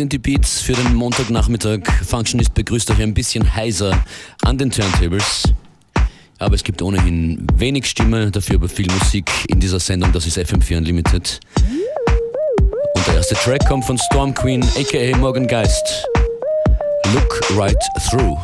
Sind die Beats für den Montagnachmittag. Functionist begrüßt euch ein bisschen heiser an den Turntables. Aber es gibt ohnehin wenig Stimme, dafür aber viel Musik in dieser Sendung. Das ist FM4 Unlimited. Und der erste Track kommt von Storm Queen, aka Morgan Geist. Look right through.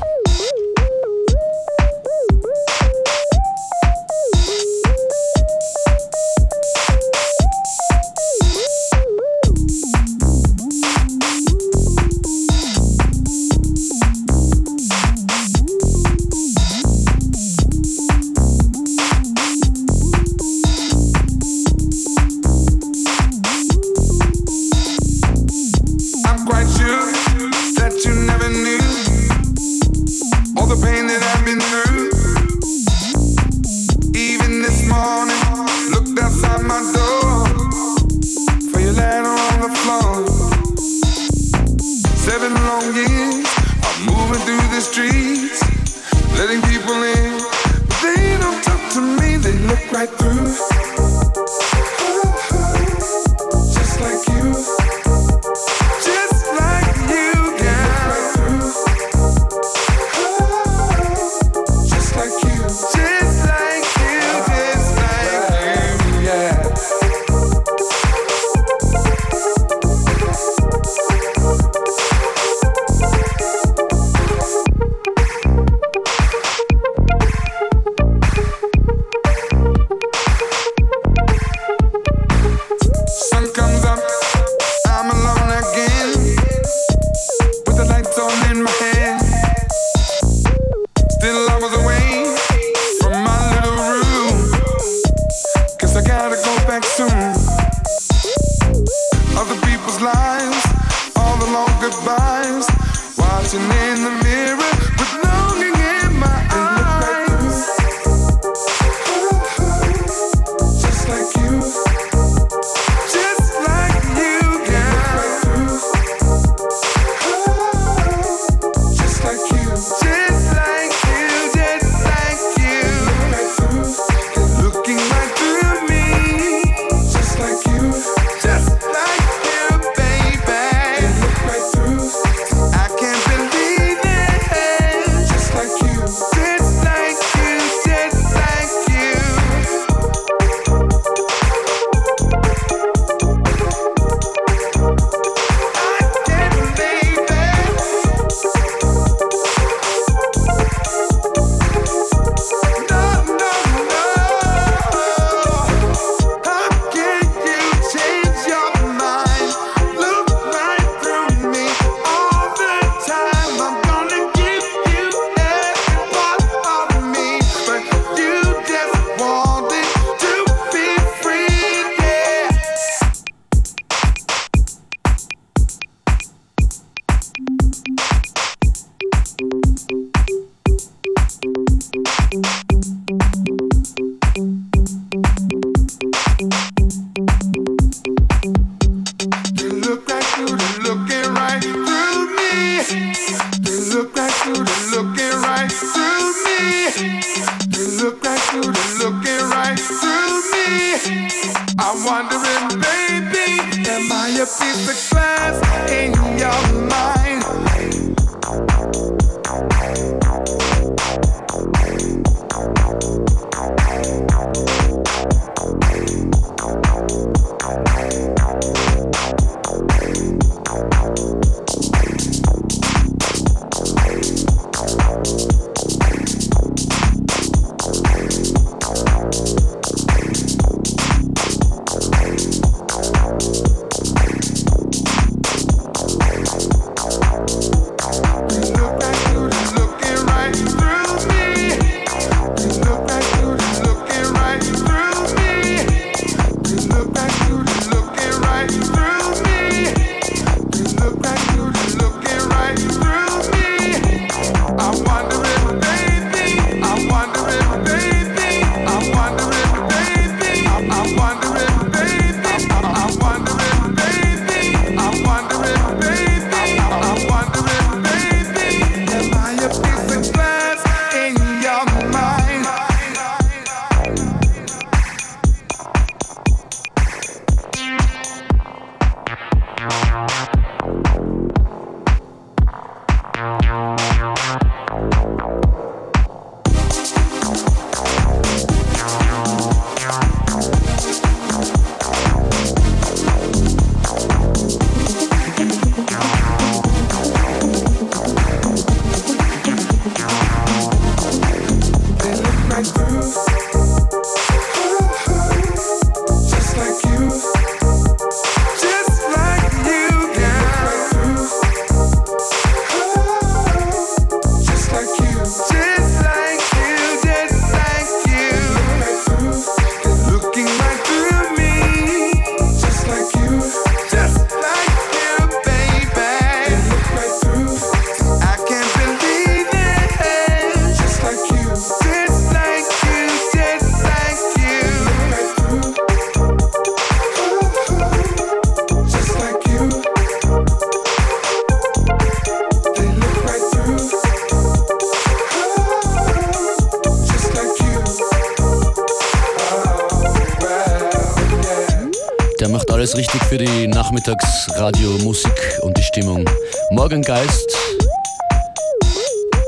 Stimmung. Morgengeist,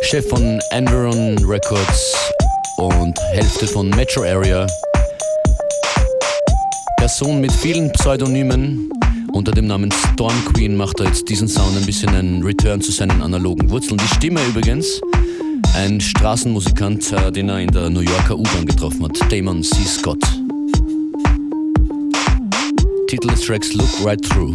Chef von Environ Records und Hälfte von Metro Area. Person mit vielen Pseudonymen. Unter dem Namen Storm Queen macht er jetzt diesen Sound ein bisschen einen Return zu seinen analogen Wurzeln. Die Stimme übrigens, ein Straßenmusikant, äh, den er in der New Yorker U-Bahn getroffen hat, Damon C. Scott. Titel des Tracks Look Right Through.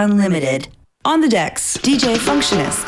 Unlimited. On the decks, DJ Functionist.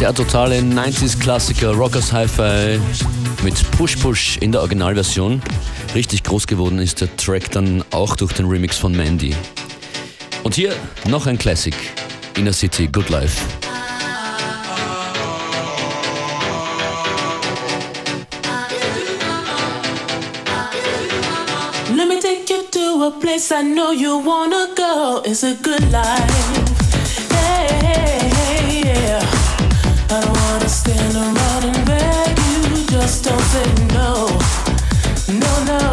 Der totale 90s-Klassiker Rockers Hi-Fi mit Push Push in der Originalversion. Richtig groß geworden ist der Track dann auch durch den Remix von Mandy. Und hier noch ein Classic, Inner City Good Life. Let me take you to a place I know you wanna go. It's a good life. Hey, hey, hey, yeah. I don't wanna stand around and beg you. Just don't say no. No, no.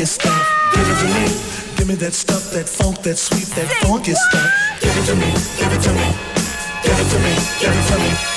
funky stuff. Give it to me. Give me that stuff, that funk, that sweet, that funky stuff. Give it to me. Give it to me. Give it to me. Give it to me.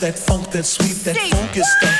that funk, that sweet, that focus stuff.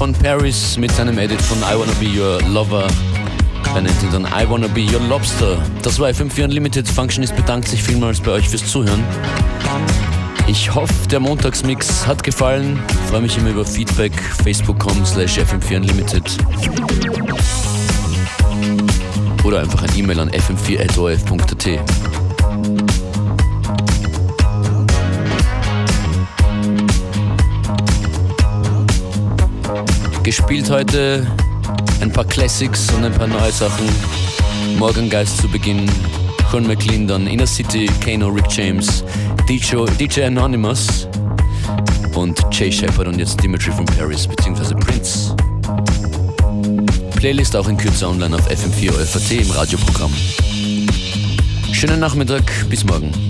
von Paris mit seinem Edit von I Wanna Be Your Lover. Er nennt ihn dann I Wanna Be Your Lobster. Das war FM4 Unlimited. Functionist bedankt sich vielmals bei euch fürs Zuhören. Ich hoffe, der Montagsmix hat gefallen. Freue mich immer über Feedback. Facebook.com slash FM4 Unlimited. Oder einfach ein E-Mail an fm4.orf.at. Gespielt heute ein paar Classics und ein paar neue Sachen. Morgengeist zu Beginn, McLean, dann Inner City, Kano, Rick James, DJ, DJ Anonymous und Jay Shepard und jetzt Dimitri from Paris bzw. Prince. Playlist auch in Kürze online auf FM4 OFAT im Radioprogramm. Schönen Nachmittag, bis morgen.